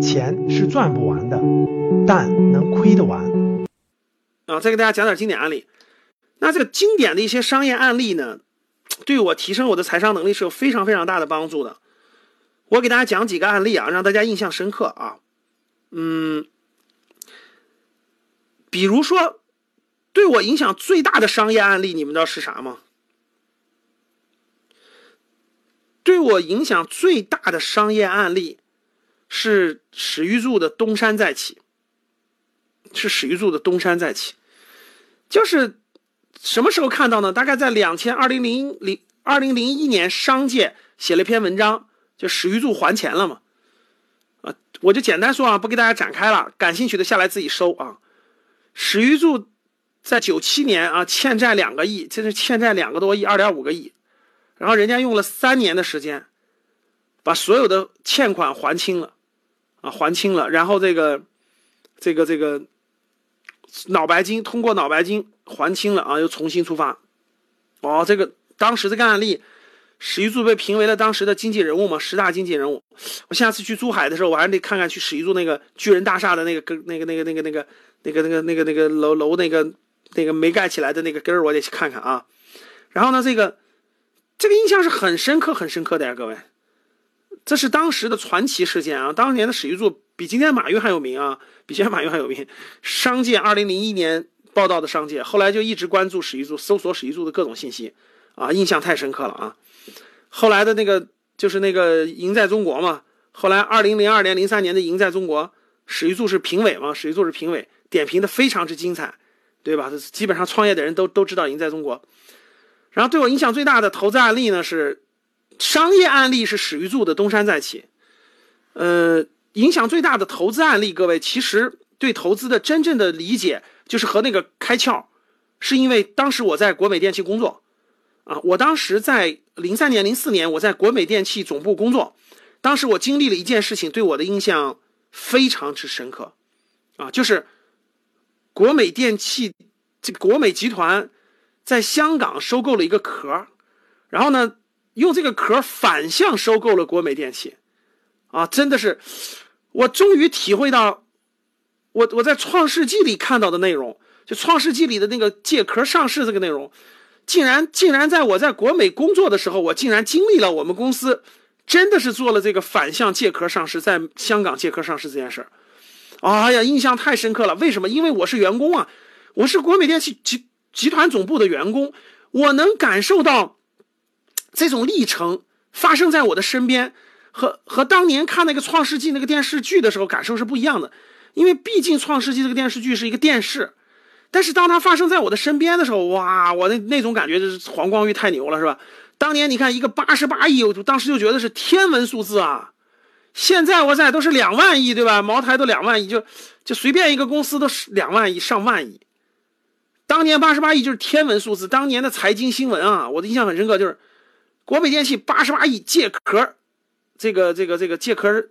钱是赚不完的，但能亏得完。啊，再给大家讲点经典案例。那这个经典的一些商业案例呢，对我提升我的财商能力是有非常非常大的帮助的。我给大家讲几个案例啊，让大家印象深刻啊。嗯，比如说，对我影响最大的商业案例，你们知道是啥吗？对我影响最大的商业案例是史玉柱的东山再起，是史玉柱的东山再起，就是什么时候看到呢？大概在两千二零零零二零零一年，商界写了一篇文章，就史玉柱还钱了嘛，啊，我就简单说啊，不给大家展开了，感兴趣的下来自己搜啊。史玉柱在九七年啊欠债两个亿，这是欠债两个多亿，二点五个亿。然后人家用了三年的时间，把所有的欠款还清了，啊，还清了。然后这个，这个这个脑白金通过脑白金还清了啊，又重新出发。哦，这个当时这个案例，史玉柱被评为了当时的经济人物嘛，十大经济人物。我下次去珠海的时候，我还得看看去史玉柱那个巨人大厦的那个根，那个那个那个那个那个那个那个那个楼楼那个那个没盖起来的那个根儿，我得去看看啊。然后呢，这个。这个印象是很深刻、很深刻的呀，各位，这是当时的传奇事件啊！当年的史玉柱比今天马云还有名啊，比今天马云还有名。商界二零零一年报道的商界，后来就一直关注史玉柱，搜索史玉柱的各种信息啊，印象太深刻了啊！后来的那个就是那个赢在中国嘛，后来二零零二年、零三年的赢在中国，史玉柱是评委嘛，史玉柱是评委，点评的非常之精彩，对吧？基本上创业的人都都知道赢在中国。然后对我影响最大的投资案例呢是商业案例是史玉柱的东山再起，呃，影响最大的投资案例，各位其实对投资的真正的理解就是和那个开窍，是因为当时我在国美电器工作，啊，我当时在零三年、零四年我在国美电器总部工作，当时我经历了一件事情，对我的印象非常之深刻，啊，就是国美电器这国美集团。在香港收购了一个壳，然后呢，用这个壳反向收购了国美电器，啊，真的是，我终于体会到，我我在创世纪里看到的内容，就创世纪里的那个借壳上市这个内容，竟然竟然在我在国美工作的时候，我竟然经历了我们公司真的是做了这个反向借壳上市，在香港借壳上市这件事儿，哎呀，印象太深刻了。为什么？因为我是员工啊，我是国美电器集。团总部的员工，我能感受到这种历程发生在我的身边，和和当年看那个《创世纪》那个电视剧的时候感受是不一样的。因为毕竟《创世纪》这个电视剧是一个电视，但是当它发生在我的身边的时候，哇，我那那种感觉就是黄光裕太牛了，是吧？当年你看一个八十八亿，我当时就觉得是天文数字啊。现在我在都是两万亿，对吧？茅台都两万亿，就就随便一个公司都是两万亿、上万亿。当年八十八亿就是天文数字，当年的财经新闻啊，我的印象很深刻，就是国美电器八十八亿借壳，这个这个这个借壳，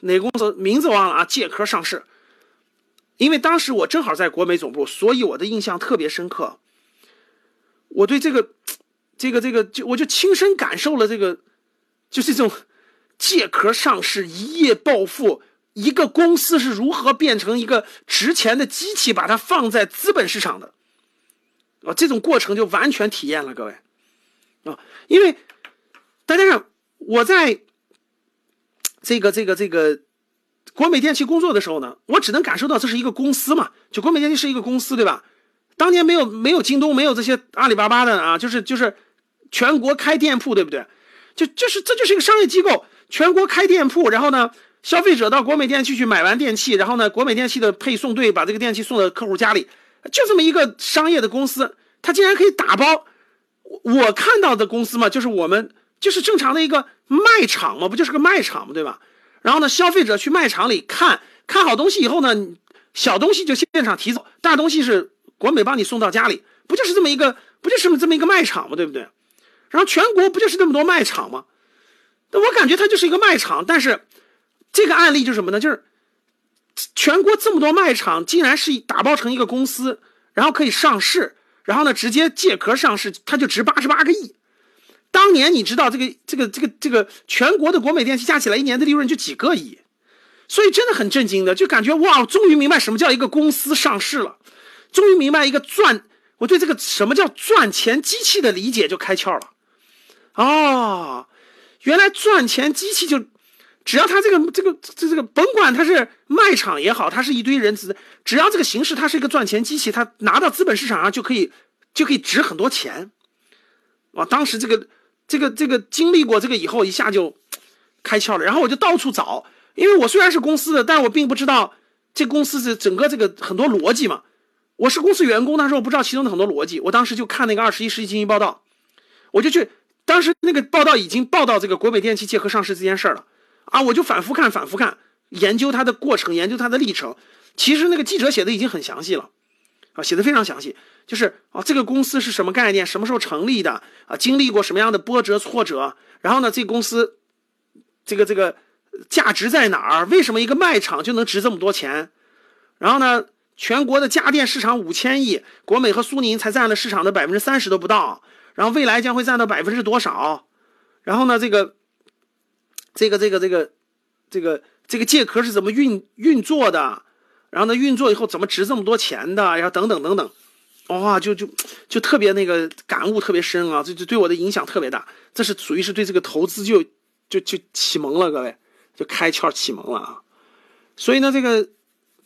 哪个公司名字忘了啊？借壳上市，因为当时我正好在国美总部，所以我的印象特别深刻。我对这个这个这个就我就亲身感受了这个，就是这种借壳上市一夜暴富。一个公司是如何变成一个值钱的机器，把它放在资本市场的啊？这种过程就完全体验了，各位啊！因为大家看，我在这个这个这个国美电器工作的时候呢，我只能感受到这是一个公司嘛，就国美电器是一个公司，对吧？当年没有没有京东，没有这些阿里巴巴的啊，就是就是全国开店铺，对不对？就就是这就是一个商业机构，全国开店铺，然后呢？消费者到国美电器去买完电器，然后呢，国美电器的配送队把这个电器送到客户家里，就这么一个商业的公司，它竟然可以打包。我看到的公司嘛，就是我们就是正常的一个卖场嘛，不就是个卖场嘛，对吧？然后呢，消费者去卖场里看看好东西以后呢，小东西就现场提走，大东西是国美帮你送到家里，不就是这么一个，不就是这么一个卖场嘛，对不对？然后全国不就是那么多卖场吗？那我感觉它就是一个卖场，但是。这个案例就是什么呢？就是全国这么多卖场，竟然是打包成一个公司，然后可以上市，然后呢直接借壳上市，它就值八十八个亿。当年你知道这个这个这个这个全国的国美电器加起来一年的利润就几个亿，所以真的很震惊的，就感觉哇，终于明白什么叫一个公司上市了，终于明白一个赚，我对这个什么叫赚钱机器的理解就开窍了。哦，原来赚钱机器就，只要他这个这个这这个，甭管他是卖场也好，他是一堆人只，只要这个形式它是一个赚钱机器，它拿到资本市场上就可以就可以值很多钱。哇，当时这个这个这个经历过这个以后，一下就开窍了。然后我就到处找，因为我虽然是公司的，但我并不知道这公司是整个这个很多逻辑嘛。我是公司员工，但是我不知道其中的很多逻辑。我当时就看那个《二十一世纪经济报道》，我就去。当时那个报道已经报道这个国美电器借壳上市这件事儿了，啊，我就反复看，反复看，研究它的过程，研究它的历程。其实那个记者写的已经很详细了，啊，写的非常详细，就是啊，这个公司是什么概念，什么时候成立的，啊，经历过什么样的波折挫折，然后呢，这公司这个这个价值在哪儿？为什么一个卖场就能值这么多钱？然后呢，全国的家电市场五千亿，国美和苏宁才占了市场的百分之三十都不到。然后未来将会占到百分之多少？然后呢？这个，这个，这个，这个，这个，这个借壳是怎么运运作的？然后呢？运作以后怎么值这么多钱的？然后等等等等，哇，就就就特别那个感悟特别深啊！这就对我的影响特别大。这是属于是对这个投资就就就启蒙了，各位就开窍启蒙了啊！所以呢，这个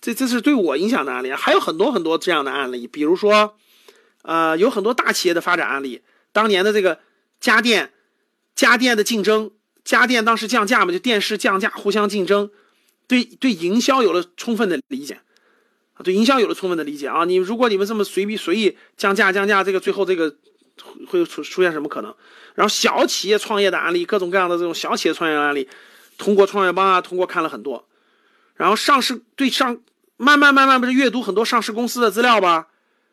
这这是对我影响的案例，还有很多很多这样的案例，比如说，呃，有很多大企业的发展案例。当年的这个家电，家电的竞争，家电当时降价嘛，就电视降价，互相竞争，对对营销有了充分的理解，啊，对营销有了充分的理解啊。你如果你们这么随便随意降价降价，这个最后这个会出出现什么可能？然后小企业创业的案例，各种各样的这种小企业创业的案例，通过创业邦啊，通过看了很多，然后上市对上慢慢慢慢不是阅读很多上市公司的资料吧，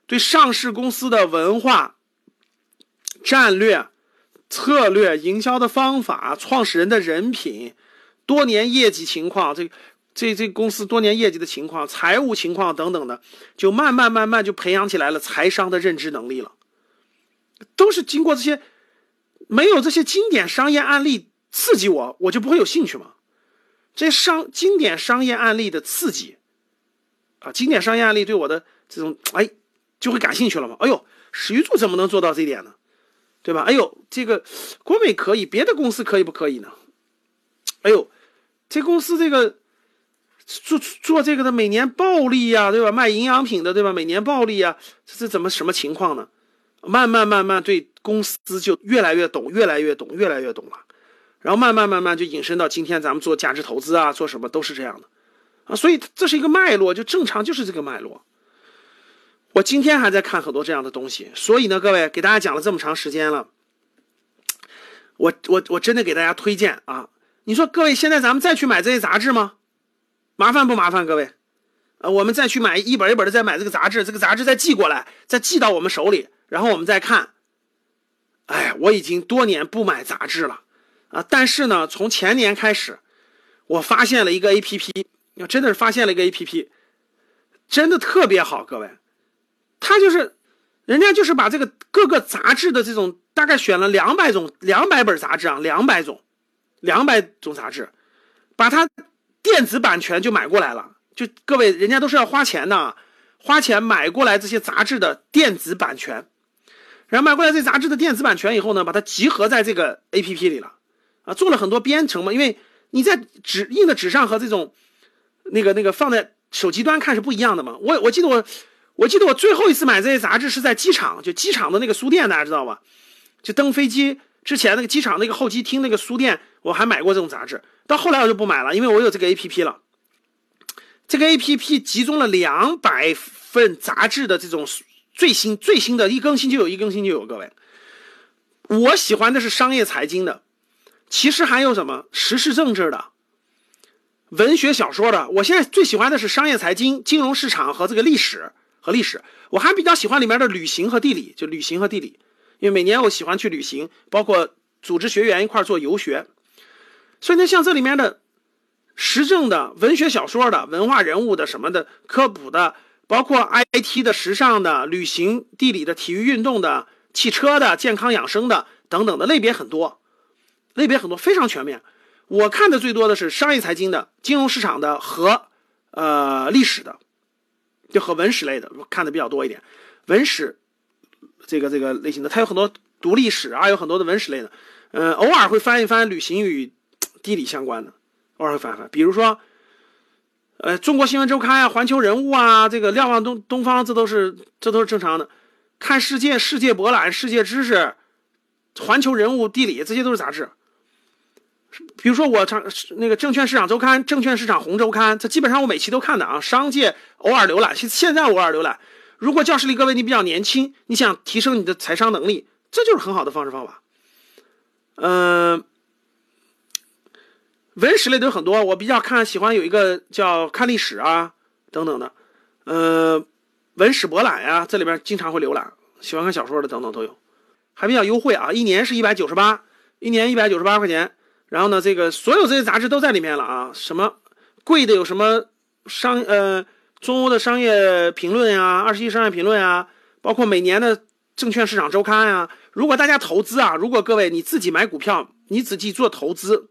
对上市公司的文化。战略、策略、营销的方法、创始人的人品、多年业绩情况，这、这、这公司多年业绩的情况、财务情况等等的，就慢慢慢慢就培养起来了财商的认知能力了。都是经过这些，没有这些经典商业案例刺激我，我就不会有兴趣嘛。这商经典商业案例的刺激，啊，经典商业案例对我的这种哎，就会感兴趣了嘛。哎呦，史玉柱怎么能做到这一点呢？对吧？哎呦，这个国美可以，别的公司可以不可以呢？哎呦，这公司这个做做这个的每年暴利呀，对吧？卖营养品的，对吧？每年暴利呀，这这怎么什么情况呢？慢慢慢慢对公司就越来越懂，越来越懂，越来越懂了。然后慢慢慢慢就引申到今天咱们做价值投资啊，做什么都是这样的啊。所以这是一个脉络，就正常就是这个脉络。我今天还在看很多这样的东西，所以呢，各位给大家讲了这么长时间了，我我我真的给大家推荐啊！你说各位现在咱们再去买这些杂志吗？麻烦不麻烦？各位，呃，我们再去买一本一本的再买这个杂志，这个杂志再寄过来，再寄到我们手里，然后我们再看。哎，我已经多年不买杂志了啊！但是呢，从前年开始，我发现了一个 A P P，真的是发现了一个 A P P，真的特别好，各位。他就是，人家就是把这个各个杂志的这种大概选了两百种、两百本杂志啊，两百种、两百种杂志，把它电子版权就买过来了。就各位，人家都是要花钱的，花钱买过来这些杂志的电子版权，然后买过来这杂志的电子版权以后呢，把它集合在这个 A P P 里了，啊，做了很多编程嘛，因为你在纸印的纸上和这种那个那个放在手机端看是不一样的嘛。我我记得我。我记得我最后一次买这些杂志是在机场，就机场的那个书店，大家知道吧？就登飞机之前那个机场那个候机厅那个书店，我还买过这种杂志。到后来我就不买了，因为我有这个 A P P 了。这个 A P P 集中了两百份杂志的这种最新最新的，一更新就有一更新就有。各位，我喜欢的是商业财经的，其实还有什么时事政治的。文学小说的，我现在最喜欢的是商业财经、金融市场和这个历史。和历史，我还比较喜欢里面的旅行和地理，就旅行和地理，因为每年我喜欢去旅行，包括组织学员一块做游学，所以呢，像这里面的时政的、文学小说的、文化人物的、什么的、科普的，包括 IT 的、时尚的、旅行、地理的、体育运动的、汽车的、健康养生的等等的类别很多，类别很多，非常全面。我看的最多的是商业财经的、金融市场的和呃历史的，就和文史类的，看的比较多一点。文史这个这个类型的，它有很多读历史啊，有很多的文史类的，嗯，偶尔会翻一翻旅行与地理相关的，偶尔会翻翻，比如说。呃，中国新闻周刊啊，环球人物啊，这个瞭望东东方，这都是这都是正常的。看世界、世界博览、世界知识、环球人物、地理，这些都是杂志。比如说我常那个证券市场周刊、证券市场红周刊，这基本上我每期都看的啊。商界偶尔浏览，现现在偶尔浏览。如果教室里各位你比较年轻，你想提升你的财商能力，这就是很好的方式方法。嗯。文史类的有很多，我比较看喜欢有一个叫看历史啊等等的，呃，文史博览呀，这里边经常会浏览，喜欢看小说的等等都有，还比较优惠啊，一年是一百九十八，一年一百九十八块钱，然后呢，这个所有这些杂志都在里面了啊，什么贵的有什么商呃中欧的商业评论呀，二十一商业评论啊，包括每年的证券市场周刊呀，如果大家投资啊，如果各位你自己买股票，你自己做投资。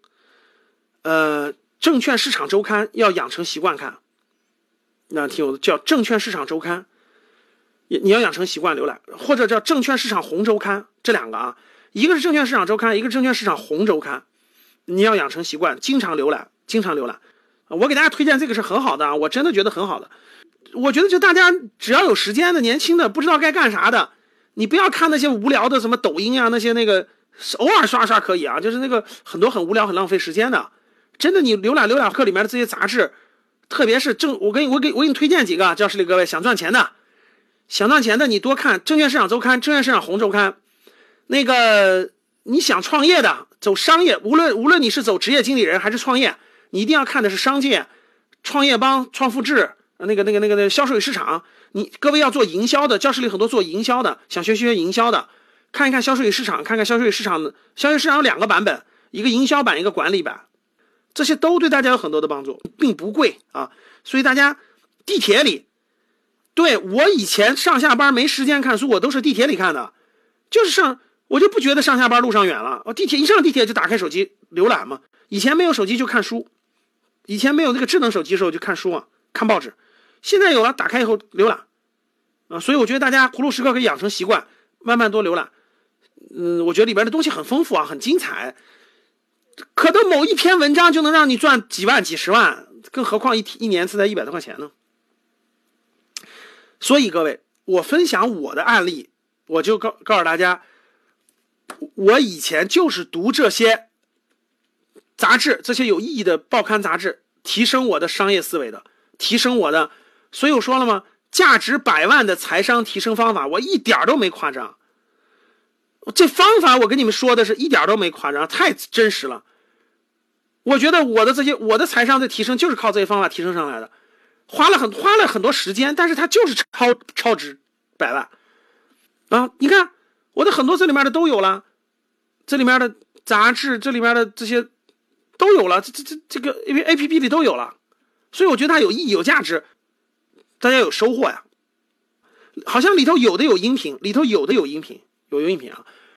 呃，证券市场周刊要养成习惯看，那挺有，叫证券市场周刊，你你要养成习惯浏览，或者叫证券市场红周刊，这两个啊，一个是证券市场周刊，一个是证券市场红周刊，你要养成习惯，经常浏览，经常浏览。我给大家推荐这个是很好的啊，我真的觉得很好的。我觉得就大家只要有时间的年轻的不知道该干啥的，你不要看那些无聊的什么抖音啊那些那个，偶尔刷刷可以啊，就是那个很多很无聊很浪费时间的。真的，你浏览浏览课里面的这些杂志，特别是正，我给你我给我给你推荐几个教室里各位想赚钱的，想赚钱的你多看《证券市场周刊》《证券市场红周刊》，那个你想创业的，走商业，无论无论你是走职业经理人还是创业，你一定要看的是商界，创业邦、创富制，那个那个那个那个销售与市场，你各位要做营销的，教室里很多做营销的，想学学营销的，看一看销售与市场，看看销售与市场的，销售市场有两个版本，一个营销版，一个管理版。这些都对大家有很多的帮助，并不贵啊，所以大家地铁里，对我以前上下班没时间看书，我都是地铁里看的，就是上我就不觉得上下班路上远了，我地铁一上地铁就打开手机浏览嘛。以前没有手机就看书，以前没有那个智能手机的时候就看书啊，看报纸，现在有了，打开以后浏览啊，所以我觉得大家葫芦时刻可以养成习惯，慢慢多浏览。嗯，我觉得里边的东西很丰富啊，很精彩。可能某一篇文章就能让你赚几万、几十万，更何况一一年才一百多块钱呢？所以各位，我分享我的案例，我就告告诉大家，我以前就是读这些杂志，这些有意义的报刊杂志，提升我的商业思维的，提升我的。所以我说了吗？价值百万的财商提升方法，我一点都没夸张。这方法我跟你们说的是一点都没夸张，太真实了。我觉得我的这些我的财商的提升就是靠这些方法提升上来的，花了很花了很多时间，但是它就是超超值百万啊！你看我的很多这里面的都有了，这里面的杂志，这里面的这些都有了，这这这这个 A A P P 里都有了，所以我觉得它有意义有价值，大家有收获呀。好像里头有的有音频，里头有的有音频，有音频啊。